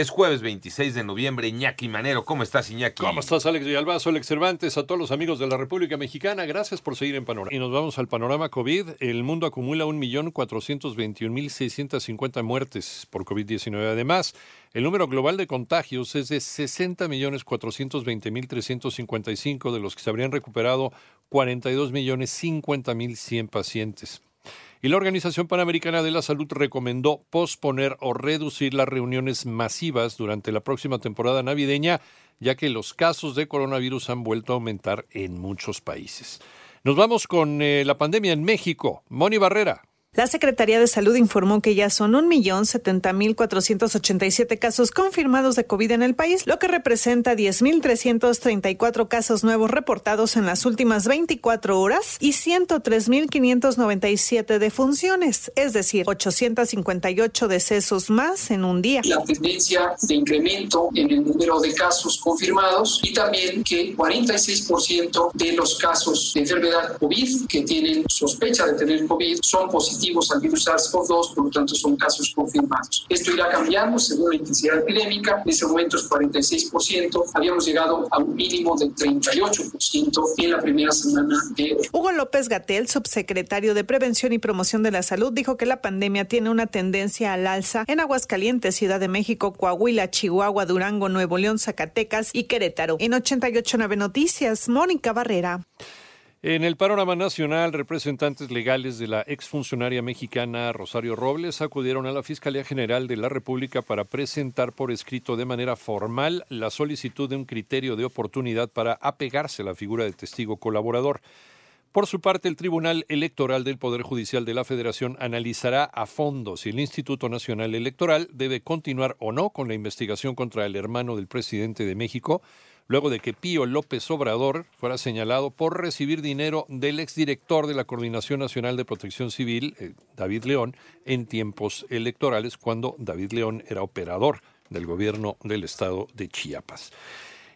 Es jueves 26 de noviembre, Iñaki Manero. ¿Cómo estás, Iñaki? ¿Cómo estás, Alex Villalbazo, Alex Cervantes? A todos los amigos de la República Mexicana, gracias por seguir en Panorama. Y nos vamos al panorama COVID. El mundo acumula 1.421.650 muertes por COVID-19. Además, el número global de contagios es de 60.420.355, de los que se habrían recuperado 42.050.100 pacientes. Y la Organización Panamericana de la Salud recomendó posponer o reducir las reuniones masivas durante la próxima temporada navideña, ya que los casos de coronavirus han vuelto a aumentar en muchos países. Nos vamos con eh, la pandemia en México. Moni Barrera. La Secretaría de Salud informó que ya son 1.070.487 casos confirmados de COVID en el país, lo que representa 10.334 casos nuevos reportados en las últimas 24 horas y 103.597 defunciones, es decir, 858 decesos más en un día. La tendencia de incremento en el número de casos confirmados y también que 46% de los casos de enfermedad COVID que tienen sospecha de tener COVID son positivos al virus SARS-CoV-2, por lo tanto son casos confirmados. Esto irá cambiando según la intensidad epidémica, en ese momento es 46%, habíamos llegado a un mínimo de 38% en la primera semana de... Hugo López Gatel, subsecretario de Prevención y Promoción de la Salud, dijo que la pandemia tiene una tendencia al alza en Aguascalientes, Ciudad de México, Coahuila, Chihuahua, Durango, Nuevo León, Zacatecas y Querétaro. En 889 Noticias, Mónica Barrera. En el panorama nacional, representantes legales de la exfuncionaria mexicana Rosario Robles acudieron a la Fiscalía General de la República para presentar por escrito de manera formal la solicitud de un criterio de oportunidad para apegarse a la figura de testigo colaborador. Por su parte, el Tribunal Electoral del Poder Judicial de la Federación analizará a fondo si el Instituto Nacional Electoral debe continuar o no con la investigación contra el hermano del presidente de México, luego de que Pío López Obrador fuera señalado por recibir dinero del exdirector de la Coordinación Nacional de Protección Civil, eh, David León, en tiempos electorales, cuando David León era operador del gobierno del estado de Chiapas.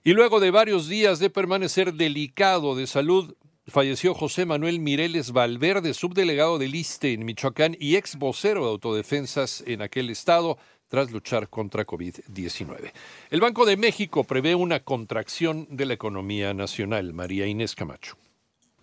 Y luego de varios días de permanecer delicado de salud, falleció José Manuel Mireles Valverde, subdelegado del ISTE en Michoacán y ex vocero de autodefensas en aquel estado tras luchar contra COVID-19. El Banco de México prevé una contracción de la economía nacional. María Inés Camacho.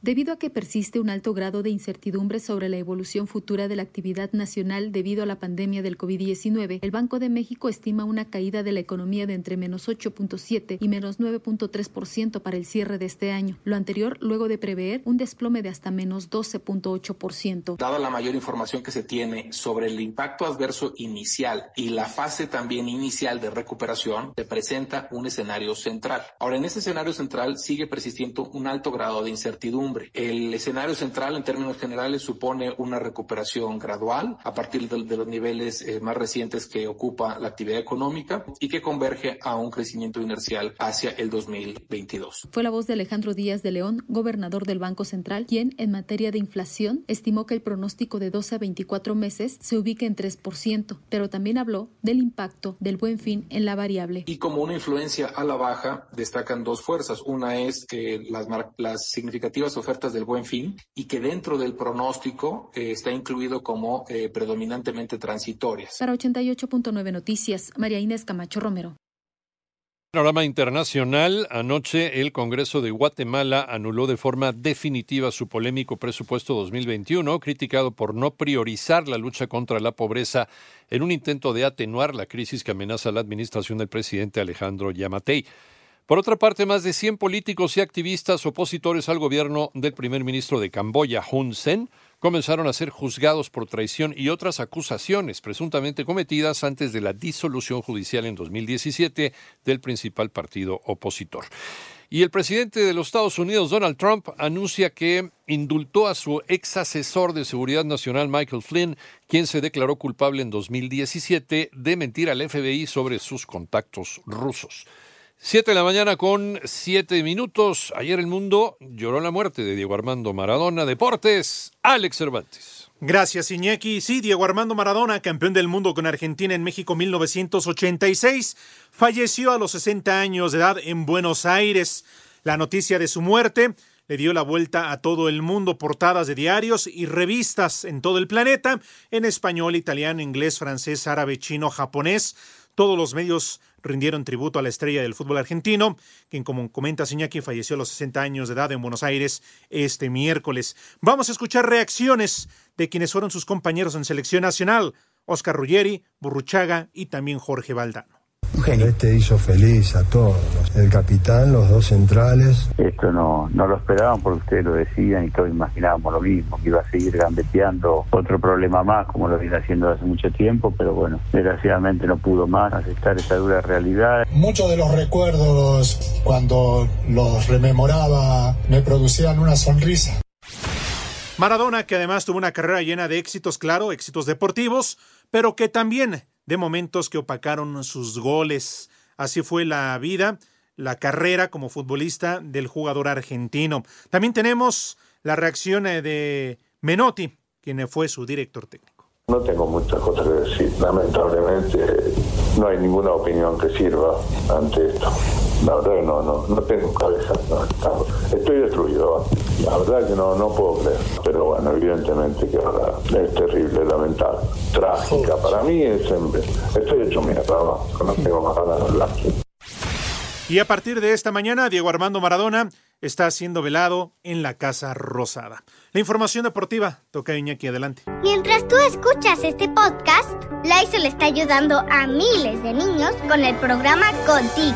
Debido a que persiste un alto grado de incertidumbre sobre la evolución futura de la actividad nacional debido a la pandemia del COVID-19, el Banco de México estima una caída de la economía de entre menos 8.7 y menos 9.3% para el cierre de este año. Lo anterior luego de prever un desplome de hasta menos 12.8%. Dada la mayor información que se tiene sobre el impacto adverso inicial y la fase también inicial de recuperación, se presenta un escenario central. Ahora, en ese escenario central sigue persistiendo un alto grado de incertidumbre el escenario central en términos generales supone una recuperación gradual a partir de, los niveles eh, más recientes que ocupa la actividad económica y que converge a un crecimiento inercial hacia el 2022. Fue la voz de Alejandro Díaz de León, gobernador del Banco Central, quien en materia de inflación estimó que el pronóstico de 12 a 24 meses se ubica en 3%, pero también habló del impacto del buen fin en la variable. Y como una influencia a la baja destacan dos fuerzas. Una es que las, las significativas ofertas del buen fin y que dentro del pronóstico eh, está incluido como eh, predominantemente transitorias. Para 88.9 Noticias, María Inés Camacho Romero. Panorama internacional. Anoche el Congreso de Guatemala anuló de forma definitiva su polémico presupuesto 2021, criticado por no priorizar la lucha contra la pobreza en un intento de atenuar la crisis que amenaza la administración del presidente Alejandro Yamatei. Por otra parte, más de 100 políticos y activistas opositores al gobierno del primer ministro de Camboya, Hun Sen, comenzaron a ser juzgados por traición y otras acusaciones presuntamente cometidas antes de la disolución judicial en 2017 del principal partido opositor. Y el presidente de los Estados Unidos, Donald Trump, anuncia que indultó a su ex asesor de seguridad nacional, Michael Flynn, quien se declaró culpable en 2017 de mentir al FBI sobre sus contactos rusos. Siete de la mañana con siete minutos. Ayer el mundo lloró la muerte de Diego Armando Maradona. Deportes, Alex Cervantes. Gracias, Iñaki. Sí, Diego Armando Maradona, campeón del mundo con Argentina en México 1986, falleció a los 60 años de edad en Buenos Aires. La noticia de su muerte le dio la vuelta a todo el mundo, portadas de diarios y revistas en todo el planeta, en español, italiano, inglés, francés, árabe, chino, japonés. Todos los medios rindieron tributo a la estrella del fútbol argentino, quien, como comenta Siñaki, falleció a los 60 años de edad en Buenos Aires este miércoles. Vamos a escuchar reacciones de quienes fueron sus compañeros en selección nacional, Oscar Ruggeri, Burruchaga y también Jorge Valdano. Este hizo feliz a todos, el capitán, los dos centrales. Esto no, no lo esperaban porque ustedes lo decían y todos imaginábamos lo mismo, que iba a seguir gambeteando otro problema más como lo viene haciendo hace mucho tiempo, pero bueno, desgraciadamente no pudo más aceptar esa dura realidad. Muchos de los recuerdos cuando los rememoraba me producían una sonrisa. Maradona, que además tuvo una carrera llena de éxitos, claro, éxitos deportivos, pero que también de momentos que opacaron sus goles. Así fue la vida, la carrera como futbolista del jugador argentino. También tenemos la reacción eh, de Menotti, quien fue su director técnico. No tengo muchas cosas que decir. Lamentablemente no hay ninguna opinión que sirva ante esto. La verdad que no, no, no tengo cabeza. estoy destruido. La verdad que no, no puedo creer. Pero bueno, evidentemente que ahora es terrible, lamentable, trágica. Para mí es estoy hecho mierda, no tengo más ganas de hablar. Y a partir de esta mañana, Diego Armando Maradona está siendo velado en la Casa Rosada. La información deportiva toca Iñaki adelante. Mientras tú escuchas este podcast, Lysol está ayudando a miles de niños con el programa Contigo,